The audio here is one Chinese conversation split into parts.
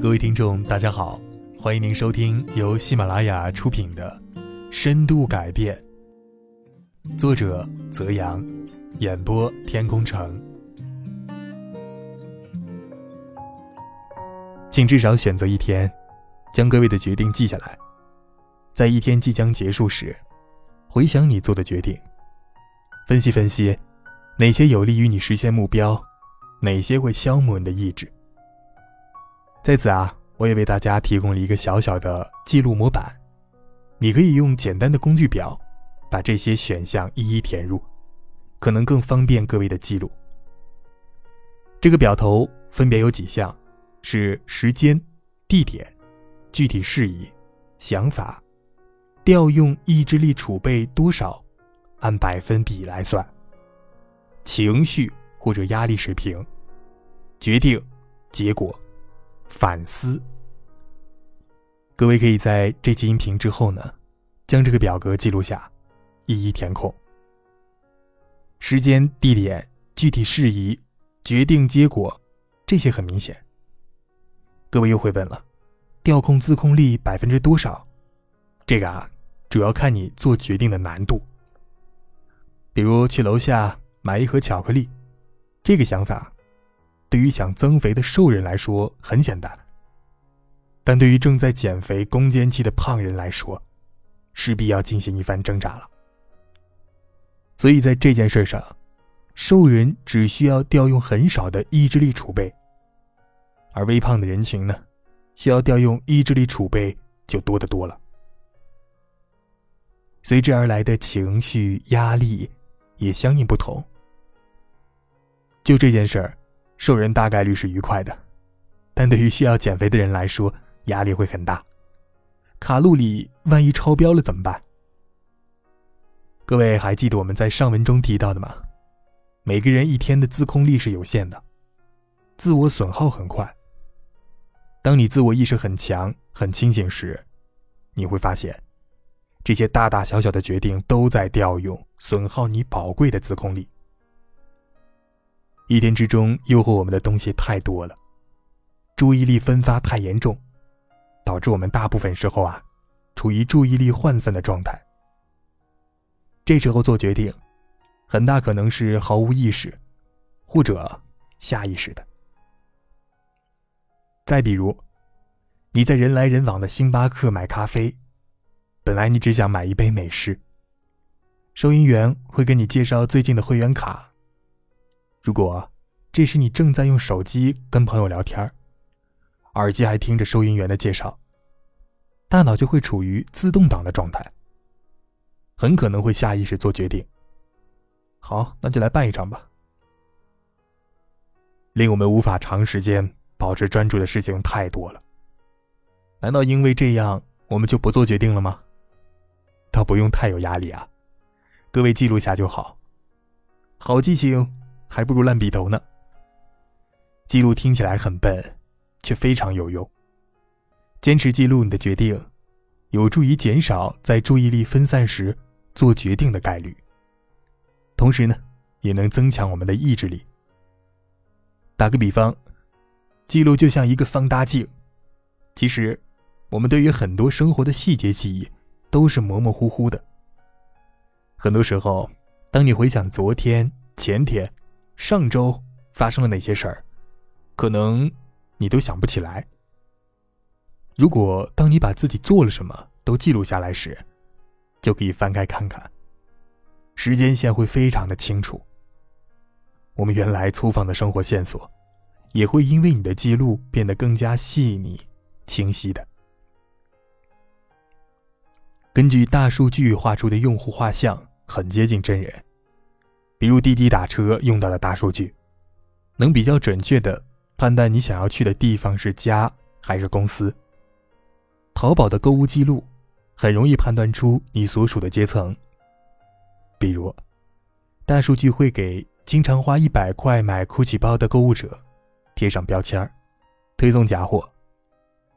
各位听众，大家好，欢迎您收听由喜马拉雅出品的《深度改变》，作者泽阳，演播天空城。请至少选择一天，将各位的决定记下来，在一天即将结束时，回想你做的决定，分析分析哪些有利于你实现目标，哪些会消磨你的意志。在此啊，我也为大家提供了一个小小的记录模板，你可以用简单的工具表，把这些选项一一填入，可能更方便各位的记录。这个表头分别有几项，是时间、地点、具体事宜、想法、调用意志力储备多少，按百分比来算，情绪或者压力水平，决定结果。反思，各位可以在这期音频之后呢，将这个表格记录下，一一填空。时间、地点、具体事宜、决定结果，这些很明显。各位又会问了，调控自控力百分之多少？这个啊，主要看你做决定的难度。比如去楼下买一盒巧克力，这个想法。对于想增肥的瘦人来说很简单，但对于正在减肥攻坚期的胖人来说，势必要进行一番挣扎了。所以在这件事上，瘦人只需要调用很少的意志力储备，而微胖的人群呢，需要调用意志力储备就多得多了。随之而来的情绪压力也相应不同。就这件事儿。瘦人大概率是愉快的，但对于需要减肥的人来说，压力会很大。卡路里万一超标了怎么办？各位还记得我们在上文中提到的吗？每个人一天的自控力是有限的，自我损耗很快。当你自我意识很强、很清醒时，你会发现，这些大大小小的决定都在调用、损耗你宝贵的自控力。一天之中，诱惑我们的东西太多了，注意力分发太严重，导致我们大部分时候啊，处于注意力涣散的状态。这时候做决定，很大可能是毫无意识，或者下意识的。再比如，你在人来人往的星巴克买咖啡，本来你只想买一杯美式，收银员会跟你介绍最近的会员卡。如果这时你正在用手机跟朋友聊天，耳机还听着收银员的介绍，大脑就会处于自动挡的状态，很可能会下意识做决定。好，那就来办一张吧。令我们无法长时间保持专注的事情太多了，难道因为这样我们就不做决定了吗？倒不用太有压力啊，各位记录下就好。好记性。还不如烂笔头呢。记录听起来很笨，却非常有用。坚持记录你的决定，有助于减少在注意力分散时做决定的概率。同时呢，也能增强我们的意志力。打个比方，记录就像一个放大镜。其实，我们对于很多生活的细节记忆都是模模糊糊的。很多时候，当你回想昨天、前天。上周发生了哪些事儿？可能你都想不起来。如果当你把自己做了什么都记录下来时，就可以翻开看看，时间线会非常的清楚。我们原来粗放的生活线索，也会因为你的记录变得更加细腻、清晰的。根据大数据画出的用户画像，很接近真人。比如滴滴打车用到的大数据，能比较准确的判断你想要去的地方是家还是公司。淘宝的购物记录，很容易判断出你所属的阶层。比如，大数据会给经常花一百块买 GUCCI 包的购物者贴上标签儿推送假货，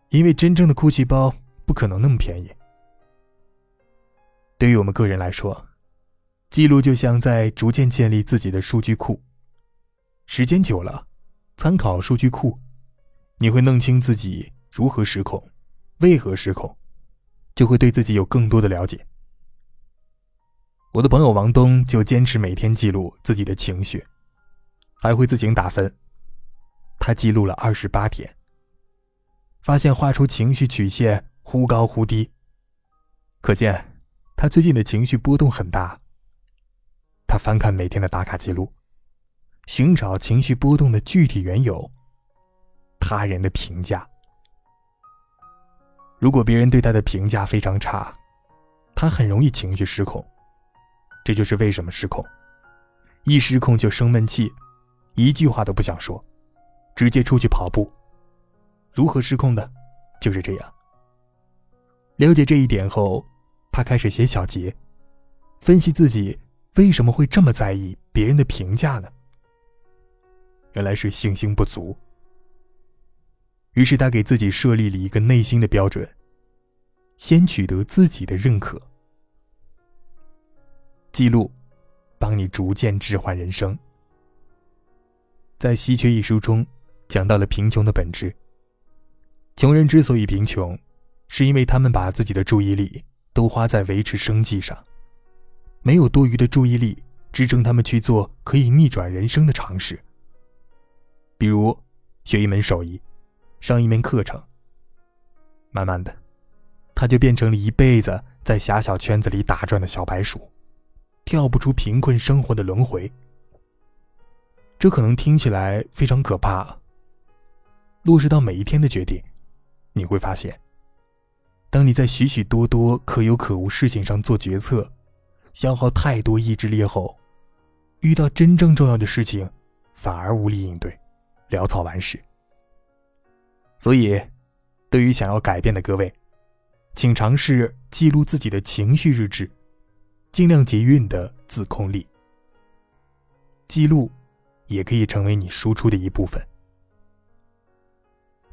因为真正的 GUCCI 包不可能那么便宜。对于我们个人来说，记录就像在逐渐建立自己的数据库，时间久了，参考数据库，你会弄清自己如何失控，为何失控，就会对自己有更多的了解。我的朋友王东就坚持每天记录自己的情绪，还会自行打分。他记录了二十八天，发现画出情绪曲线忽高忽低，可见他最近的情绪波动很大。他翻看每天的打卡记录，寻找情绪波动的具体缘由。他人的评价，如果别人对他的评价非常差，他很容易情绪失控。这就是为什么失控，一失控就生闷气，一句话都不想说，直接出去跑步。如何失控的？就是这样。了解这一点后，他开始写小结，分析自己为什么会这么在意别人的评价呢？原来是信心不足。于是他给自己设立了一个内心的标准：先取得自己的认可。记录，帮你逐渐置换人生。在《稀缺》一书中，讲到了贫穷的本质。穷人之所以贫穷，是因为他们把自己的注意力都花在维持生计上，没有多余的注意力支撑他们去做可以逆转人生的尝试。比如，学一门手艺，上一门课程。慢慢的，他就变成了一辈子在狭小圈子里打转的小白鼠。跳不出贫困生活的轮回，这可能听起来非常可怕。落实到每一天的决定，你会发现，当你在许许多多可有可无事情上做决策，消耗太多意志力后，遇到真正重要的事情，反而无力应对，潦草完事。所以，对于想要改变的各位，请尝试记录自己的情绪日志。尽量节约你的自控力。记录，也可以成为你输出的一部分。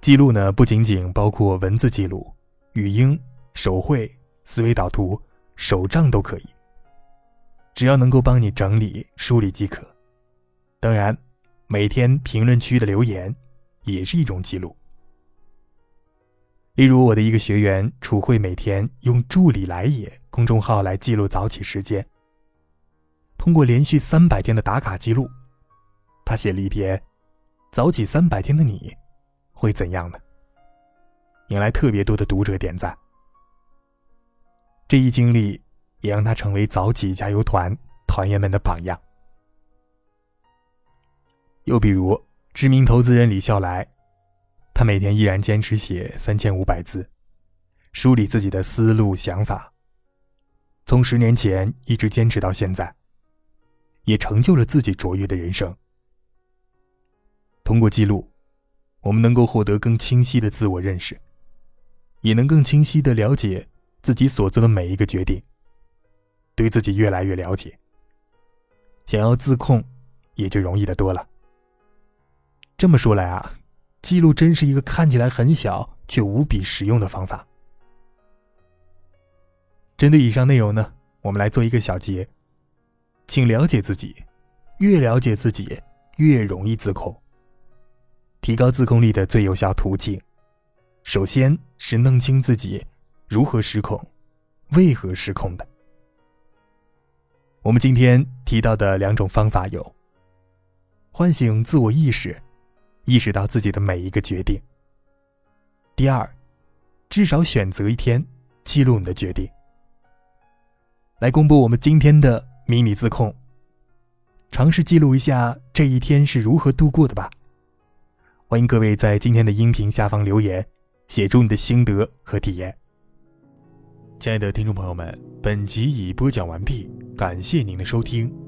记录呢，不仅仅包括文字记录、语音、手绘、思维导图、手账都可以。只要能够帮你整理梳理即可。当然，每天评论区的留言，也是一种记录。例如，我的一个学员楚慧，每天用“助理来也”公众号来记录早起时间。通过连续三百天的打卡记录，他写了一篇“早起三百天的你会怎样呢”，引来特别多的读者点赞。这一经历也让他成为早起加油团团员们的榜样。又比如，知名投资人李笑来。他每天依然坚持写三千五百字，梳理自己的思路想法。从十年前一直坚持到现在，也成就了自己卓越的人生。通过记录，我们能够获得更清晰的自我认识，也能更清晰的了解自己所做的每一个决定，对自己越来越了解。想要自控，也就容易的多了。这么说来啊。记录真是一个看起来很小却无比实用的方法。针对以上内容呢，我们来做一个小结。请了解自己，越了解自己，越容易自控。提高自控力的最有效途径，首先是弄清自己如何失控，为何失控的。我们今天提到的两种方法有：唤醒自我意识。意识到自己的每一个决定。第二，至少选择一天记录你的决定。来公布我们今天的迷你自控，尝试记录一下这一天是如何度过的吧。欢迎各位在今天的音频下方留言，写出你的心得和体验。亲爱的听众朋友们，本集已播讲完毕，感谢您的收听。